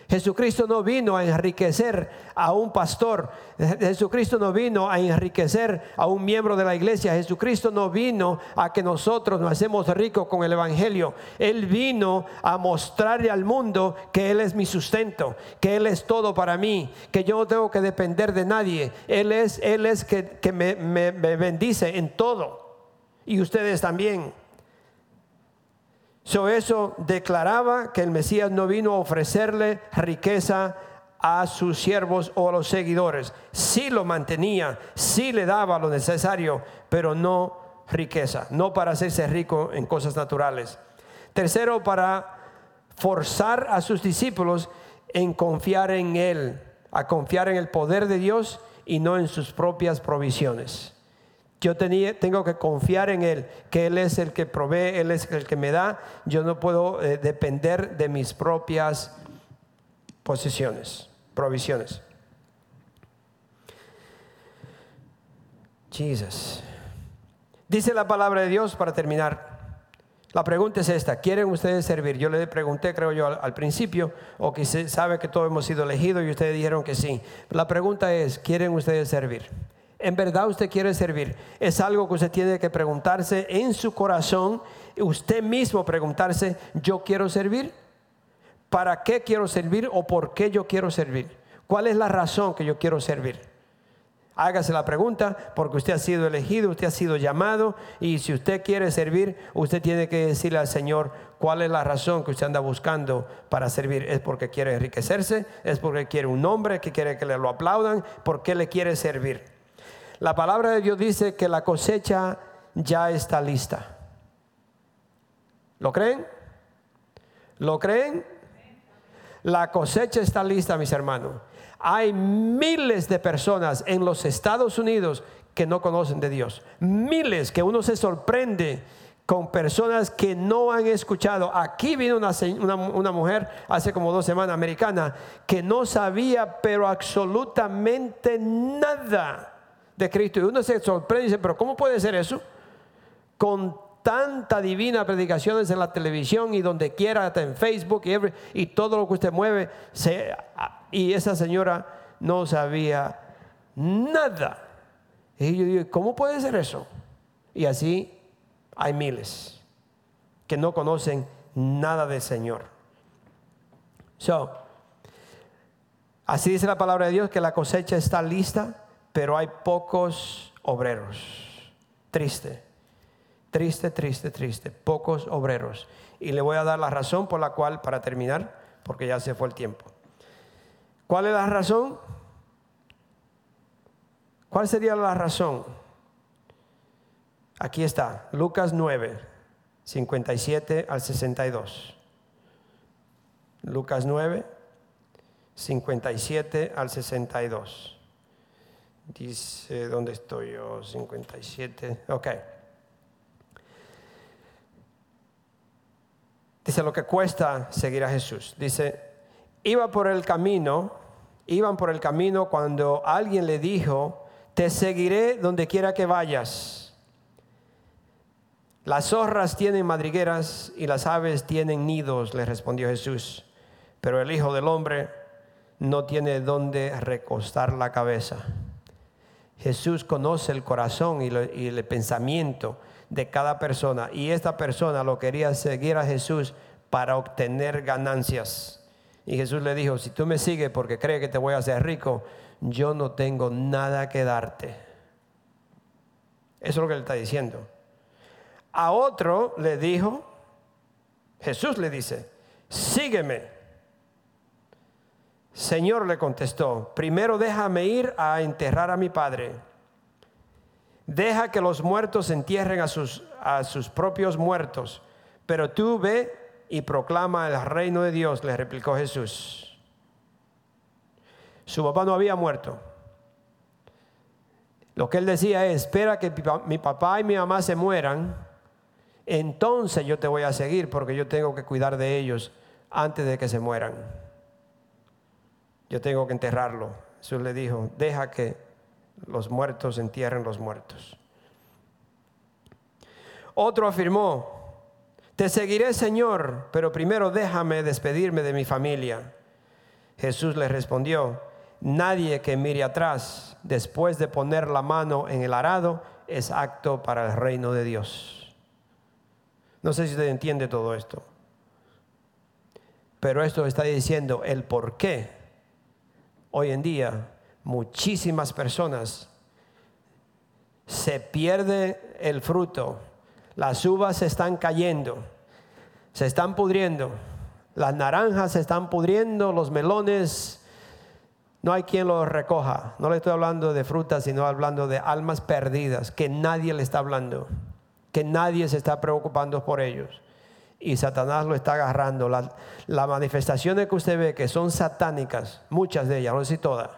Jesucristo no vino a enriquecer a un pastor. Jesucristo no vino a enriquecer a un miembro de la iglesia. Jesucristo no vino a que nosotros nos hacemos ricos con el Evangelio. Él vino a mostrarle al mundo que Él es mi sustento, que Él es todo para mí, que yo no tengo que depender de nadie. Él es, Él es que, me, me bendice en todo. Y ustedes también. So eso declaraba que el Mesías no vino a ofrecerle riqueza a sus siervos o a los seguidores. Sí lo mantenía, sí le daba lo necesario, pero no riqueza, no para hacerse rico en cosas naturales. Tercero, para forzar a sus discípulos en confiar en Él, a confiar en el poder de Dios y no en sus propias provisiones. Yo tenía, tengo que confiar en Él, que Él es el que provee, Él es el que me da. Yo no puedo eh, depender de mis propias posiciones, provisiones. Jesus. Dice la palabra de Dios para terminar. La pregunta es esta, ¿quieren ustedes servir? Yo le pregunté, creo yo, al, al principio, o que se sabe que todos hemos sido elegidos y ustedes dijeron que sí. La pregunta es, ¿quieren ustedes servir? ¿En verdad usted quiere servir? Es algo que usted tiene que preguntarse en su corazón, usted mismo preguntarse, ¿yo quiero servir? ¿Para qué quiero servir o por qué yo quiero servir? ¿Cuál es la razón que yo quiero servir? Hágase la pregunta porque usted ha sido elegido, usted ha sido llamado y si usted quiere servir, usted tiene que decirle al Señor cuál es la razón que usted anda buscando para servir. ¿Es porque quiere enriquecerse? ¿Es porque quiere un nombre? ¿Que quiere que le lo aplaudan? ¿Por qué le quiere servir? La palabra de Dios dice que la cosecha ya está lista. ¿Lo creen? ¿Lo creen? La cosecha está lista, mis hermanos. Hay miles de personas en los Estados Unidos que no conocen de Dios. Miles que uno se sorprende con personas que no han escuchado. Aquí vino una, una, mujer hace como dos semanas, americana, que no sabía, pero absolutamente nada de Cristo. Y uno se sorprende y dice, pero ¿cómo puede ser eso? Con tanta divina predicaciones en la televisión y donde quiera, hasta en Facebook y, todo lo que usted mueve. y esa señora no sabía nada. Y yo digo, ¿cómo puede ser eso? Y así hay miles que no conocen nada del Señor. So, así dice la palabra de Dios que la cosecha está lista pero hay pocos obreros. Triste, triste, triste, triste, pocos obreros. Y le voy a dar la razón por la cual, para terminar, porque ya se fue el tiempo. ¿Cuál es la razón? ¿Cuál sería la razón? Aquí está, Lucas 9, 57 al 62. Lucas 9, 57 al 62. Dice, ¿dónde estoy yo? 57. Ok. Dice lo que cuesta seguir a Jesús. Dice, iba por el camino, iban por el camino cuando alguien le dijo, te seguiré donde quiera que vayas. Las zorras tienen madrigueras y las aves tienen nidos, le respondió Jesús. Pero el Hijo del Hombre no tiene donde recostar la cabeza. Jesús conoce el corazón y, el pensamiento de cada persona. Y esta persona lo quería seguir a Jesús para obtener ganancias. Y Jesús le dijo, si tú me sigues porque crees que te voy a hacer rico, yo no tengo nada que darte. Eso es lo que él está diciendo. A otro le dijo, Jesús le dice, sígueme. Señor le contestó, primero déjame ir a enterrar a mi padre. Deja que los muertos entierren a sus, a sus propios muertos, pero tú ve y proclama el reino de Dios, le replicó Jesús. Su papá no había muerto. Lo que él decía es, espera que mi papá y mi mamá se mueran, entonces yo te voy a seguir porque yo tengo que cuidar de ellos antes de que se mueran yo tengo que enterrarlo. Jesús le dijo, deja que los muertos entierren los muertos. Otro afirmó, te seguiré Señor, pero primero déjame despedirme de mi familia. Jesús le respondió, nadie que mire atrás después de poner la mano en el arado es acto para el reino de Dios. No sé si usted entiende todo esto, pero esto está diciendo el por qué hoy en día muchísimas personas se pierde el fruto, las uvas se están cayendo, se están pudriendo, las naranjas se están pudriendo, los melones, no hay quien los recoja. No le estoy hablando de frutas, sino hablando de almas perdidas, que nadie le está hablando, que nadie se está preocupando por ellos y Satanás lo está agarrando. Las la manifestaciones que usted ve que son satánicas, muchas de ellas, no sé si todas,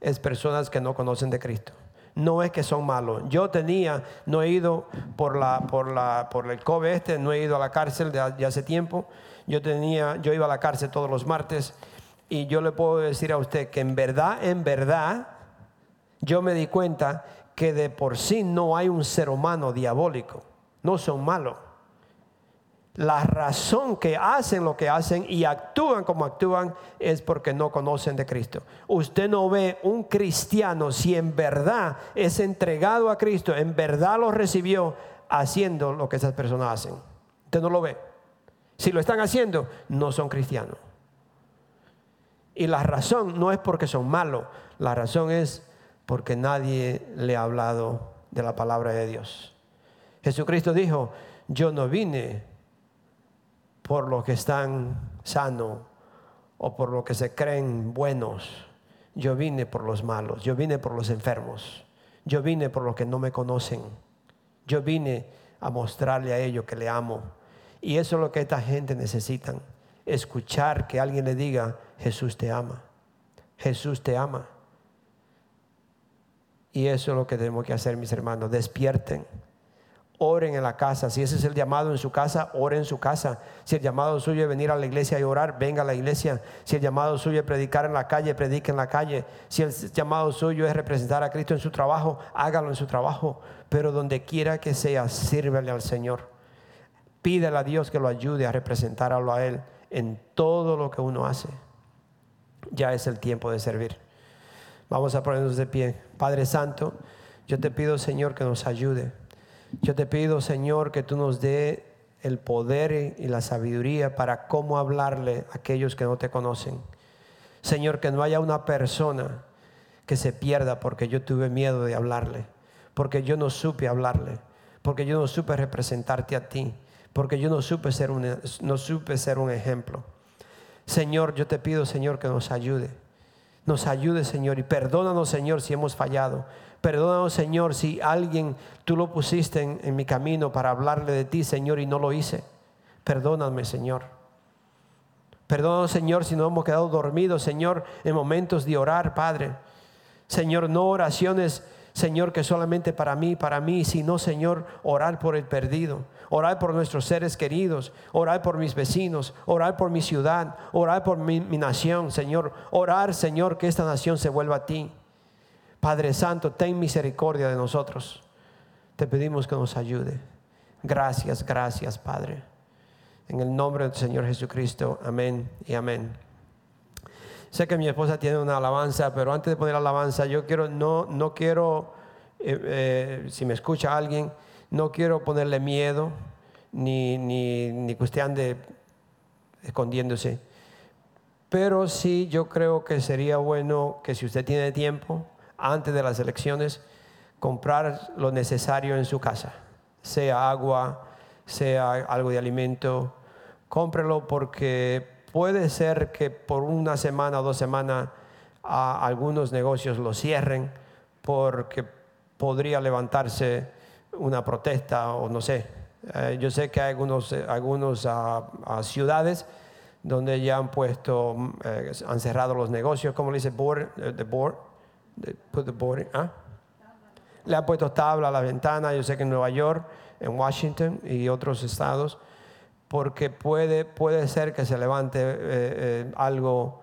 es personas que no conocen de Cristo. No es que son malos. Yo tenía, no he ido por la, por la, por el COVID este, no he ido a la cárcel de, hace tiempo. Yo tenía, yo iba a la cárcel todos los martes y yo le puedo decir a usted que en verdad, en verdad, yo me di cuenta que de por sí no hay un ser humano diabólico. No son malos la razón que hacen lo que hacen y actúan como actúan es porque no conocen de Cristo. Usted no ve un cristiano si en verdad es entregado a Cristo, en verdad lo recibió haciendo lo que esas personas hacen. Usted no lo ve. Si lo están haciendo, no son cristianos. Y la razón no es porque son malos, la razón es porque nadie le ha hablado de la palabra de Dios. Jesucristo dijo, yo no vine por los que están sanos o por los que se creen buenos. Yo vine por los malos, yo vine por los enfermos, yo vine por los que no me conocen. Yo vine a mostrarle a ellos que le amo. Y eso es lo que esta gente necesita escuchar que alguien le diga, Jesús te ama, Jesús te ama. Y eso es lo que tenemos que hacer, mis hermanos, despierten Oren en la casa. Si ese es el llamado en su casa, oren en su casa. Si el llamado suyo es venir a la iglesia y orar, venga a la iglesia. Si el llamado suyo es predicar en la calle, predique en la calle. Si el llamado suyo es representar a Cristo en su trabajo, hágalo en su trabajo. Pero donde quiera que sea, sírvele al Señor. Pídele a Dios que lo ayude a representarlo a Él en todo lo que uno hace. Ya es el tiempo de servir. Vamos a ponernos de pie. Padre Santo, yo te pido, Señor, que nos ayude. Yo te pido, Señor, que tú nos dé el poder y la sabiduría para cómo hablarle a aquellos que no te conocen. Señor, que no haya una persona que se pierda porque yo tuve miedo de hablarle, porque yo no supe hablarle, porque yo no supe representarte a ti, porque yo no supe ser un, no supe ser un ejemplo. Señor, yo te pido, Señor, que nos ayude. Nos ayude, Señor, y perdónanos, Señor, si hemos fallado. Perdónanos, Señor, si alguien tú lo pusiste en, mi camino para hablarle de ti, Señor, y no lo hice. Perdóname, Señor. Perdón, Señor, si no hemos quedado dormidos, Señor, en momentos de orar, Padre. Señor, no oraciones, Señor, que solamente para mí, para mí, sino, Señor, orar por el perdido, orar por nuestros seres queridos, orar por mis vecinos, orar por mi ciudad, orar por mi nación, Señor. Orar, Señor, que esta nación se vuelva a ti. Padre Santo, ten misericordia de nosotros. Te pedimos que nos ayude. Gracias, gracias, Padre. En el nombre del Señor Jesucristo, amén y amén. Sé que mi esposa tiene una alabanza, pero antes de poner la alabanza, yo quiero, no, no quiero, eh, eh, si me escucha alguien, no quiero ponerle miedo, ni, ni, ni que usted ande escondiéndose. Pero sí, yo creo que sería bueno que si usted tiene tiempo, antes de las elecciones, comprar lo necesario en su casa, sea agua, sea algo de alimento, cómprelo porque puede ser que por una semana o dos semanas algunos negocios lo cierren porque podría levantarse una protesta o no sé. Eh, yo sé que hay algunos, algunos ah, ah, ciudades donde ya han puesto, eh, han cerrado los negocios, como le dice board, eh, the board, put the board, ¿ah? le han puesto tabla a la ventana, yo sé que en Nueva York, en Washington y otros estados, porque puede, puede ser que se levante eh, eh, algo,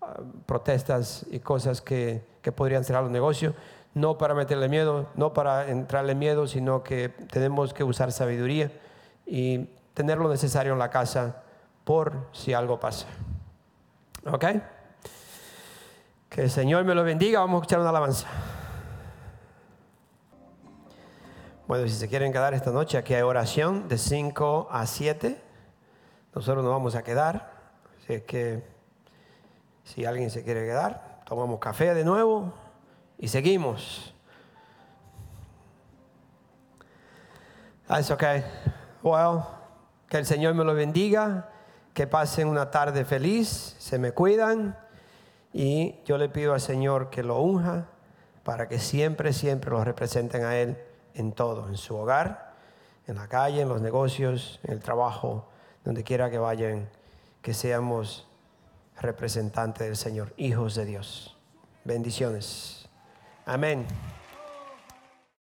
ah, protestas y cosas que, que podrían cerrar los negocios, no para meterle miedo, no para entrarle miedo, sino que tenemos que usar sabiduría y tener lo necesario en la casa por si algo pasa. ¿Ok? Que el Señor me lo bendiga, vamos a escuchar una alabanza. Bueno, si se quieren quedar esta noche, aquí hay oración de 5 a 7. Nosotros nos vamos a quedar. Así que si alguien se quiere quedar, tomamos café de nuevo y seguimos. That's okay. Well, que el Señor me lo bendiga, que pasen una tarde feliz, se me cuidan y yo le pido al Señor que lo unja para que siempre, siempre lo representen a Él en todo, en su hogar, en la calle, en los negocios, en el trabajo, donde quiera que vayan, que seamos representantes del Señor, hijos de Dios. Bendiciones. Amén.